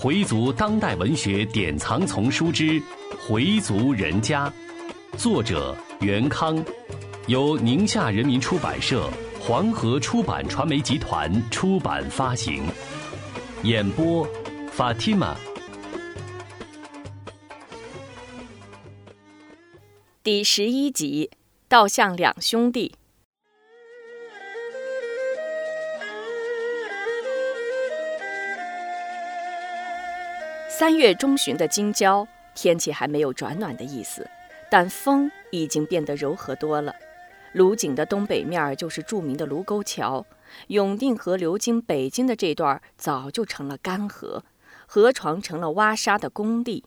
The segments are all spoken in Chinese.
回族当代文学典藏丛书之《回族人家》，作者袁康，由宁夏人民出版社、黄河出版传媒集团出版发行。演播：Fatima。第十一集：道向两兄弟。三月中旬的京郊，天气还没有转暖的意思，但风已经变得柔和多了。卢井的东北面就是著名的卢沟桥，永定河流经北京的这段早就成了干河，河床成了挖沙的工地。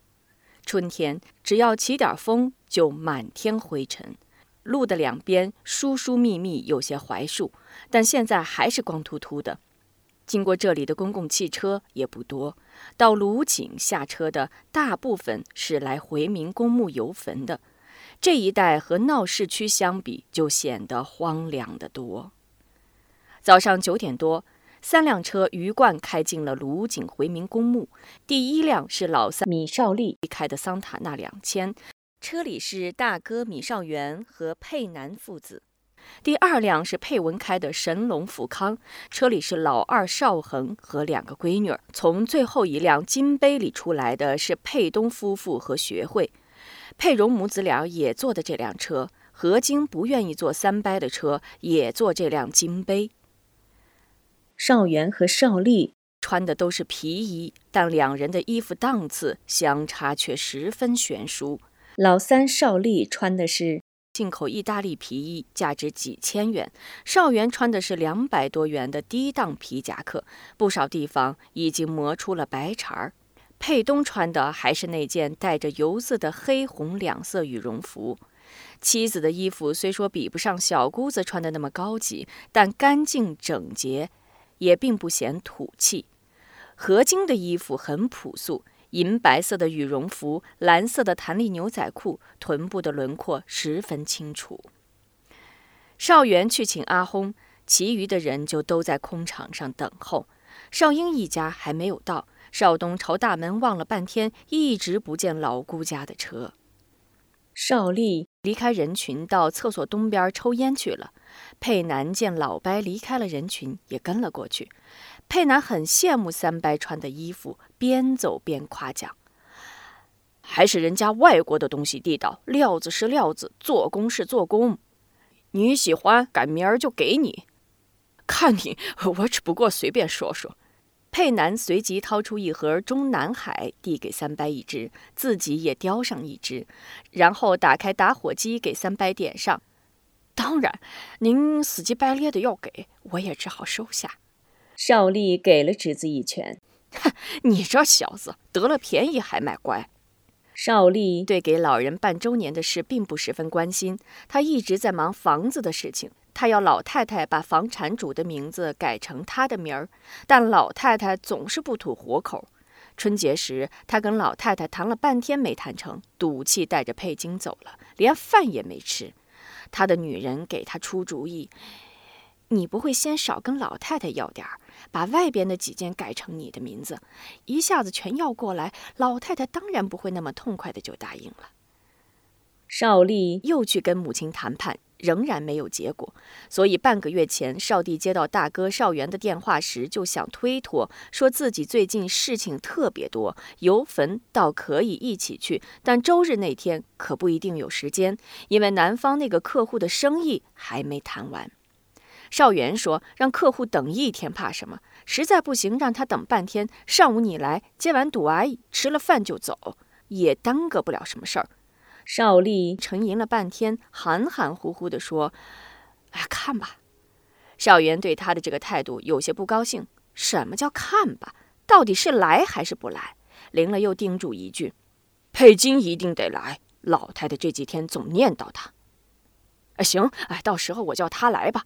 春天只要起点风，就满天灰尘。路的两边疏疏密密有些槐树，但现在还是光秃秃的。经过这里的公共汽车也不多，到鲁井下车的大部分是来回民公墓游坟的。这一带和闹市区相比，就显得荒凉得多。早上九点多，三辆车鱼贯开进了鲁井回民公墓。第一辆是老三米少利开的桑塔纳两千，车里是大哥米少元和佩南父子。第二辆是佩文开的神龙富康，车里是老二邵恒和两个闺女。从最后一辆金杯里出来的是佩东夫妇和学会，佩荣母子俩也坐的这辆车。何晶不愿意坐三掰的车，也坐这辆金杯。邵元和邵丽穿的都是皮衣，但两人的衣服档次相差却十分悬殊。老三邵丽穿的是。进口意大利皮衣，价值几千元。邵元穿的是两百多元的低档皮夹克，不少地方已经磨出了白茬儿。佩东穿的还是那件带着油渍的黑红两色羽绒服。妻子的衣服虽说比不上小姑子穿的那么高级，但干净整洁，也并不显土气。何晶的衣服很朴素。银白色的羽绒服，蓝色的弹力牛仔裤，臀部的轮廓十分清楚。邵元去请阿轰，其余的人就都在空场上等候。邵英一家还没有到，邵东朝大门望了半天，一直不见老姑家的车。邵丽离开人群，到厕所东边抽烟去了。佩南见老伯离开了人群，也跟了过去。佩南很羡慕三伯穿的衣服，边走边夸奖：“还是人家外国的东西地道，料子是料子，做工是做工。你喜欢，赶明儿就给你。看你，我只不过随便说说。”佩南随即掏出一盒中南海，递给三伯一支，自己也叼上一支，然后打开打火机给三伯点上。当然，您死乞白赖的要给，我也只好收下。邵丽给了侄子一拳，哼，你这小子得了便宜还卖乖。邵丽对给老人办周年的事并不十分关心，他一直在忙房子的事情。他要老太太把房产主的名字改成他的名儿，但老太太总是不吐活口。春节时，他跟老太太谈了半天没谈成，赌气带着佩金走了，连饭也没吃。他的女人给他出主意。你不会先少跟老太太要点儿，把外边的几件改成你的名字，一下子全要过来，老太太当然不会那么痛快的就答应了。邵丽又去跟母亲谈判，仍然没有结果，所以半个月前，邵帝接到大哥邵元的电话时，就想推脱，说自己最近事情特别多，游坟倒可以一起去，但周日那天可不一定有时间，因为南方那个客户的生意还没谈完。邵元说：“让客户等一天怕什么？实在不行，让他等半天。上午你来接完赌阿姨，吃了饭就走，也耽搁不了什么事儿。”邵丽沉吟了半天，含含糊糊地说：“哎，看吧。”邵元对他的这个态度有些不高兴。什么叫看吧？到底是来还是不来？灵了又叮嘱一句：“佩金一定得来。老太太这几天总念叨他。”哎，行，哎，到时候我叫他来吧。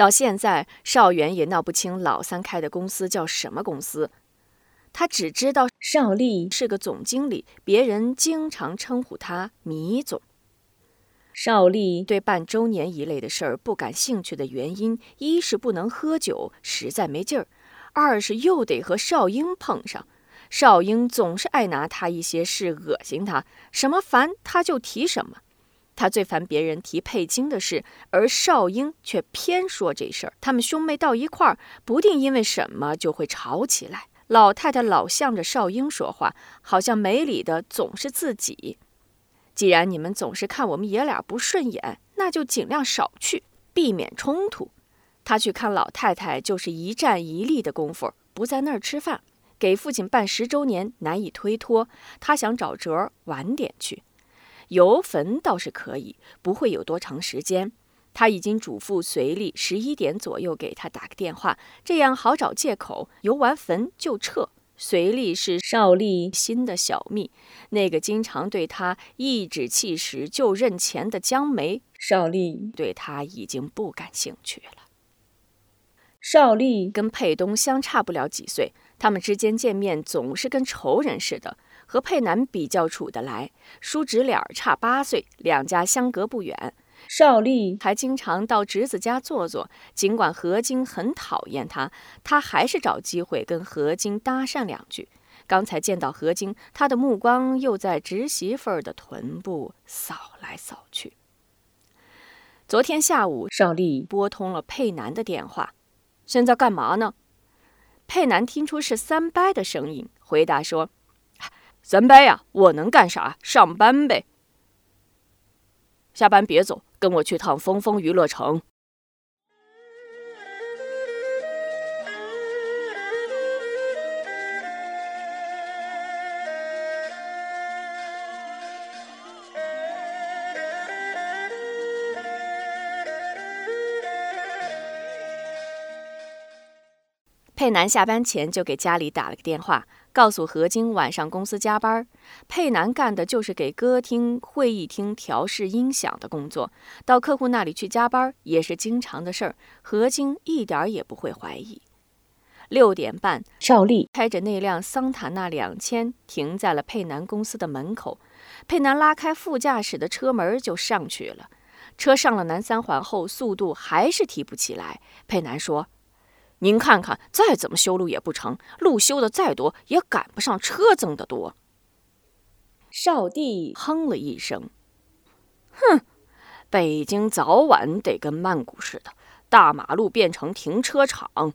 到现在，邵元也闹不清老三开的公司叫什么公司。他只知道邵丽是个总经理，别人经常称呼他“米总”。邵丽对办周年一类的事儿不感兴趣的原因，一是不能喝酒，实在没劲儿；二是又得和邵英碰上。少英总是爱拿他一些事恶心他，什么烦他就提什么。他最烦别人提佩金的事，而少英却偏说这事儿。他们兄妹到一块儿，不定因为什么就会吵起来。老太太老向着少英说话，好像没理的总是自己。既然你们总是看我们爷俩不顺眼，那就尽量少去，避免冲突。他去看老太太，就是一站一立的功夫，不在那儿吃饭。给父亲办十周年难以推脱，他想找辙晚点去。游坟倒是可以，不会有多长时间。他已经嘱咐随丽十一点左右给他打个电话，这样好找借口游完坟就撤。随丽是邵立新的小蜜，那个经常对他颐指气使就认钱的江梅，邵丽对他已经不感兴趣了。邵丽跟佩东相差不了几岁。他们之间见面总是跟仇人似的，和佩南比较处得来。叔侄俩差八岁，两家相隔不远。邵丽还经常到侄子家坐坐，尽管何晶很讨厌他，他还是找机会跟何晶搭讪两句。刚才见到何晶，他的目光又在侄媳妇儿的臀部扫来扫去。昨天下午，邵丽拨通了佩南的电话，现在干嘛呢？佩南听出是三伯的声音，回答说：“三班呀，我能干啥？上班呗。下班别走，跟我去趟风风娱乐城。”佩南下班前就给家里打了个电话，告诉何晶晚上公司加班。佩南干的就是给歌厅、会议厅调试音响的工作，到客户那里去加班也是经常的事儿。何晶一点也不会怀疑。六点半，邵丽开着那辆桑塔纳两千停在了佩南公司的门口。佩南拉开副驾驶的车门就上去了。车上了南三环后，速度还是提不起来。佩南说。您看看，再怎么修路也不成，路修的再多，也赶不上车增的多。少帝哼了一声，哼，北京早晚得跟曼谷似的，大马路变成停车场。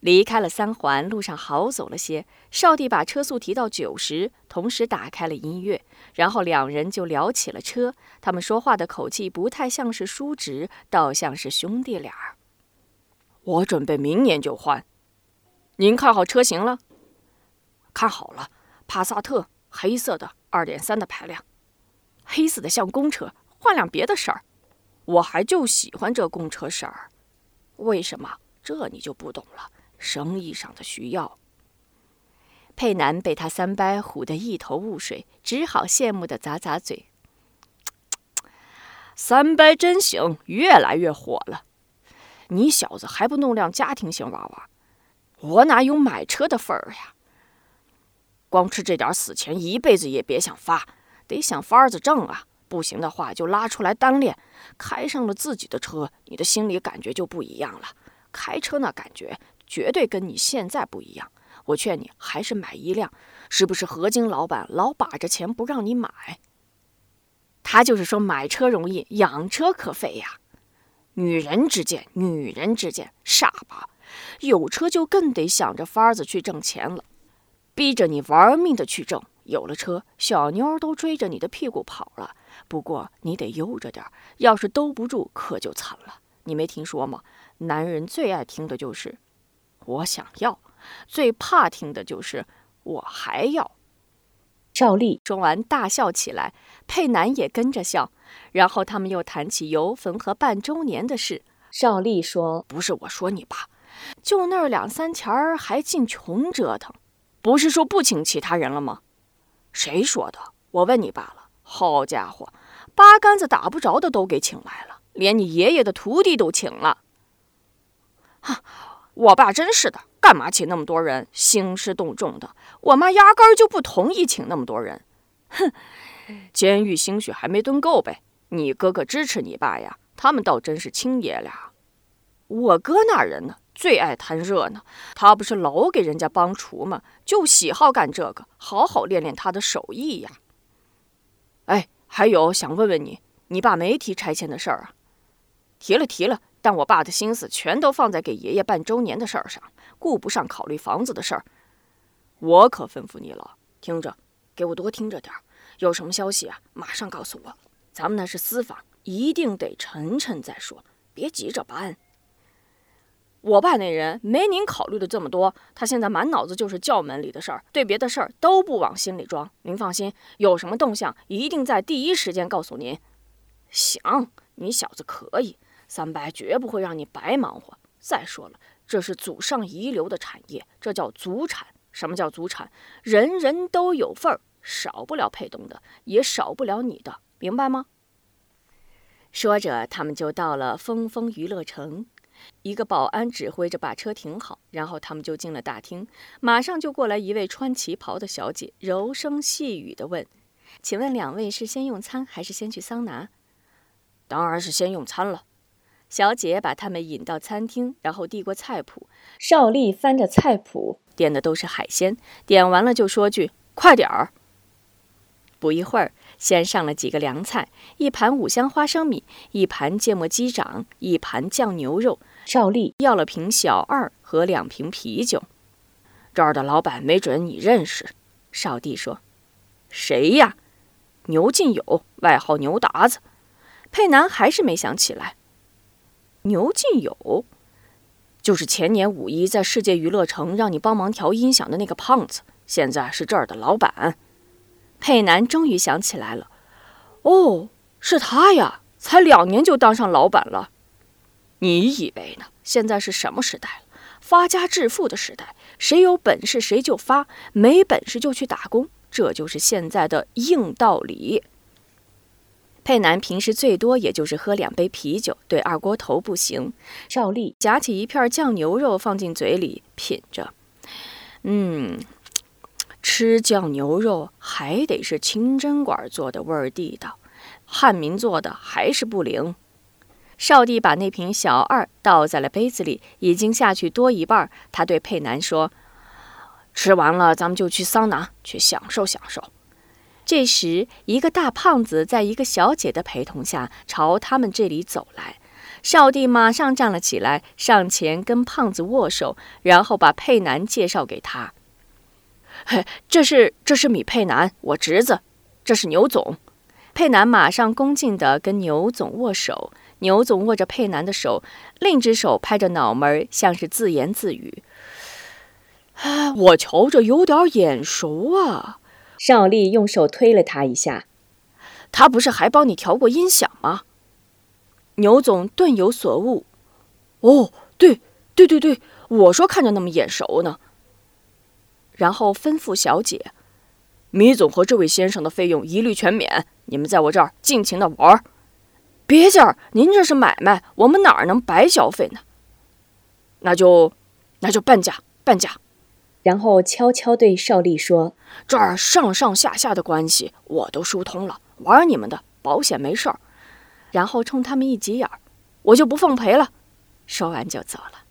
离开了三环，路上好走了些。少帝把车速提到九十，同时打开了音乐，然后两人就聊起了车。他们说话的口气不太像是叔侄，倒像是兄弟俩儿。我准备明年就换，您看好车型了？看好了，帕萨特，黑色的，二点三的排量，黑色的像公车，换辆别的色儿。我还就喜欢这公车色儿，为什么？这你就不懂了，生意上的需要。佩南被他三伯唬得一头雾水，只好羡慕的咂咂嘴。三伯真行，越来越火了。你小子还不弄辆家庭型娃娃？我哪有买车的份儿呀？光吃这点死钱，一辈子也别想发，得想法子挣啊！不行的话，就拉出来单练。开上了自己的车，你的心里感觉就不一样了。开车那感觉绝对跟你现在不一样。我劝你还是买一辆。是不是何金老板老把着钱不让你买？他就是说买车容易，养车可费呀。女人之见，女人之见，傻吧？有车就更得想着法子去挣钱了，逼着你玩命的去挣。有了车，小妞都追着你的屁股跑了。不过你得悠着点，要是兜不住，可就惨了。你没听说吗？男人最爱听的就是“我想要”，最怕听的就是“我还要”。赵丽说完，大笑起来，佩南也跟着笑。然后他们又谈起游坟和办周年的事。赵丽说：“不是我说你吧，就那两三钱儿还净穷折腾，不是说不请其他人了吗？谁说的？我问你罢了。好家伙，八竿子打不着的都给请来了，连你爷爷的徒弟都请了。哈，我爸真是的，干嘛请那么多人？兴师动众的。我妈压根儿就不同意请那么多人。哼。”监狱兴许还没蹲够呗，你哥哥支持你爸呀，他们倒真是亲爷俩。我哥那人呢，最爱贪热闹，他不是老给人家帮厨吗？就喜好干这个，好好练练他的手艺呀。哎，还有想问问你，你爸没提拆迁的事儿啊？提了提了，但我爸的心思全都放在给爷爷办周年的事儿上，顾不上考虑房子的事儿。我可吩咐你了，听着，给我多听着点儿，有什么消息啊，马上告诉我。咱们那是私房，一定得沉沉再说，别急着办。我爸那人没您考虑的这么多，他现在满脑子就是教门里的事儿，对别的事儿都不往心里装。您放心，有什么动向，一定在第一时间告诉您。行，你小子可以，三伯绝不会让你白忙活。再说了，这是祖上遗留的产业，这叫祖产。什么叫祖产？人人都有份儿，少不了佩东的，也少不了你的，明白吗？说着，他们就到了峰峰娱乐城。一个保安指挥着把车停好，然后他们就进了大厅。马上就过来一位穿旗袍的小姐，柔声细语地问：“请问两位是先用餐还是先去桑拿？”“当然是先用餐了。”小姐把他们引到餐厅，然后递过菜谱。邵丽翻着菜谱，点的都是海鲜，点完了就说句：“快点儿。”不一会儿。先上了几个凉菜，一盘五香花生米，一盘芥末鸡掌，一盘酱牛肉。邵丽要了瓶小二和两瓶啤酒。这儿的老板没准你认识。少帝说：“谁呀？”牛进友，外号牛达子。佩南还是没想起来。牛进友，就是前年五一在世界娱乐城让你帮忙调音响的那个胖子，现在是这儿的老板。佩南终于想起来了，哦，是他呀！才两年就当上老板了。你以为呢？现在是什么时代了？发家致富的时代，谁有本事谁就发，没本事就去打工，这就是现在的硬道理。佩南平时最多也就是喝两杯啤酒，对二锅头不行。赵丽夹起一片酱牛肉放进嘴里品着，嗯。吃酱牛肉还得是清真馆做的味儿地道，汉民做的还是不灵。少帝把那瓶小二倒在了杯子里，已经下去多一半。他对佩南说：“吃完了，咱们就去桑拿，去享受享受。”这时，一个大胖子在一个小姐的陪同下朝他们这里走来。少帝马上站了起来，上前跟胖子握手，然后把佩南介绍给他。嘿，这是这是米佩南，我侄子。这是牛总。佩南马上恭敬地跟牛总握手。牛总握着佩南的手，另一只手拍着脑门，像是自言自语：“哎，我瞧着有点眼熟啊。”邵丽用手推了他一下：“他不是还帮你调过音响吗？”牛总顿有所悟：“哦，对，对对对，我说看着那么眼熟呢。”然后吩咐小姐：“米总和这位先生的费用一律全免，你们在我这儿尽情的玩儿。别介，您这是买卖，我们哪儿能白消费呢？那就，那就半价，半价。”然后悄悄对少丽说：“这儿上上下下的关系我都疏通了，玩你们的，保险没事儿。”然后冲他们一挤眼儿：“我就不奉陪了。”说完就走了。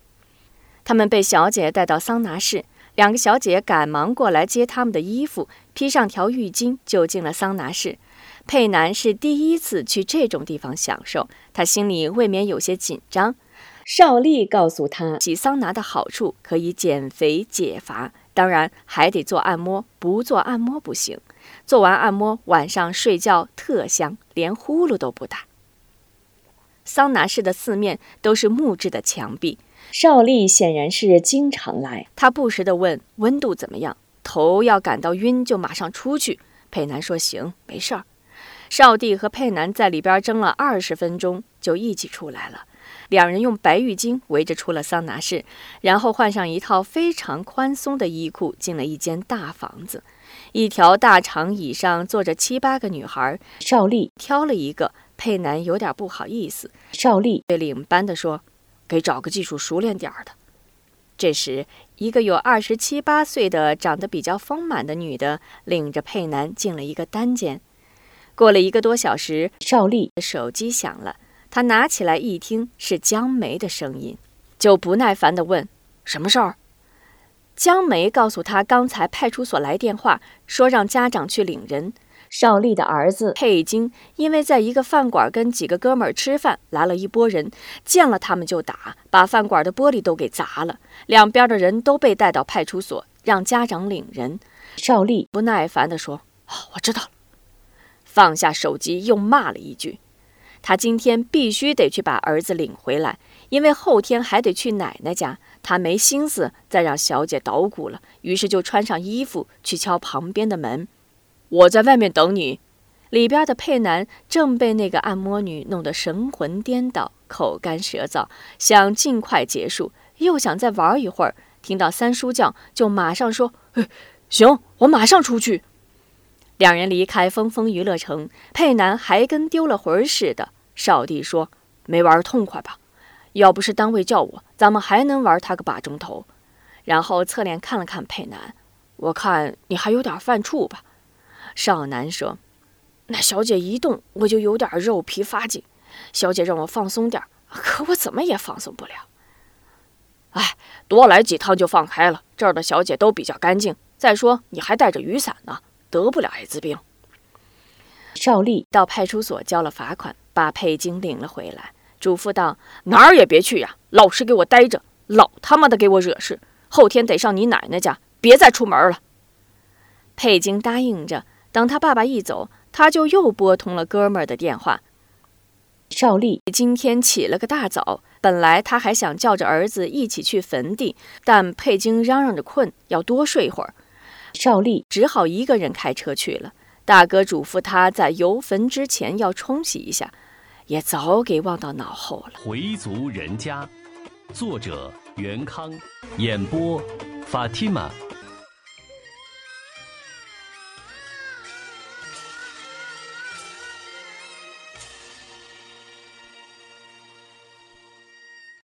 他们被小姐带到桑拿室。两个小姐赶忙过来接他们的衣服，披上条浴巾就进了桑拿室。佩南是第一次去这种地方享受，他心里未免有些紧张。邵丽告诉他，洗桑拿的好处可以减肥解乏，当然还得做按摩，不做按摩不行。做完按摩，晚上睡觉特香，连呼噜都不打。桑拿室的四面都是木质的墙壁。邵丽显然是经常来，他不时地问温度怎么样，头要感到晕就马上出去。佩南说行，没事儿。少帝和佩南在里边争了二十分钟，就一起出来了。两人用白浴巾围着出了桑拿室，然后换上一套非常宽松的衣裤，进了一间大房子。一条大长椅上坐着七八个女孩，邵丽挑了一个。佩南有点不好意思，邵丽对领班的说。给找个技术熟练点儿的。这时，一个有二十七八岁的、长得比较丰满的女的领着佩南进了一个单间。过了一个多小时，邵丽的手机响了，她拿起来一听，是江梅的声音。就不耐烦地问：“什么事儿？”江梅告诉他，刚才派出所来电话，说让家长去领人。邵丽的儿子佩金因为在一个饭馆跟几个哥们儿吃饭，来了一拨人，见了他们就打，把饭馆的玻璃都给砸了。两边的人都被带到派出所，让家长领人。邵丽不耐烦地说：“哦，我知道了。”放下手机，又骂了一句：“他今天必须得去把儿子领回来，因为后天还得去奶奶家。他没心思再让小姐捣鼓了，于是就穿上衣服去敲旁边的门。我在外面等你。”里边的佩南正被那个按摩女弄得神魂颠倒、口干舌燥，想尽快结束，又想再玩一会儿。听到三叔叫，就马上说：“行，我马上出去。”两人离开峰峰娱乐城，佩南还跟丢了魂似的。少帝说：“没玩痛快吧？要不是单位叫我，咱们还能玩他个把钟头。”然后侧脸看了看佩南：“我看你还有点犯怵吧？”少南说：“那小姐一动，我就有点肉皮发紧。小姐让我放松点，可我怎么也放松不了。哎，多来几趟就放开了。这儿的小姐都比较干净。再说你还带着雨伞呢。”得不了艾滋病。邵丽到派出所交了罚款，把佩金领了回来，嘱咐道：“哪儿也别去呀，老实给我待着，老他妈的给我惹事！后天得上你奶奶家，别再出门了。”佩金答应着。等他爸爸一走，他就又拨通了哥们儿的电话。邵丽今天起了个大早，本来他还想叫着儿子一起去坟地，但佩金嚷嚷着困，要多睡一会儿。赵丽只好一个人开车去了。大哥嘱咐他在游坟之前要冲洗一下，也早给忘到脑后了。回族人家，作者袁康，演播法蒂玛。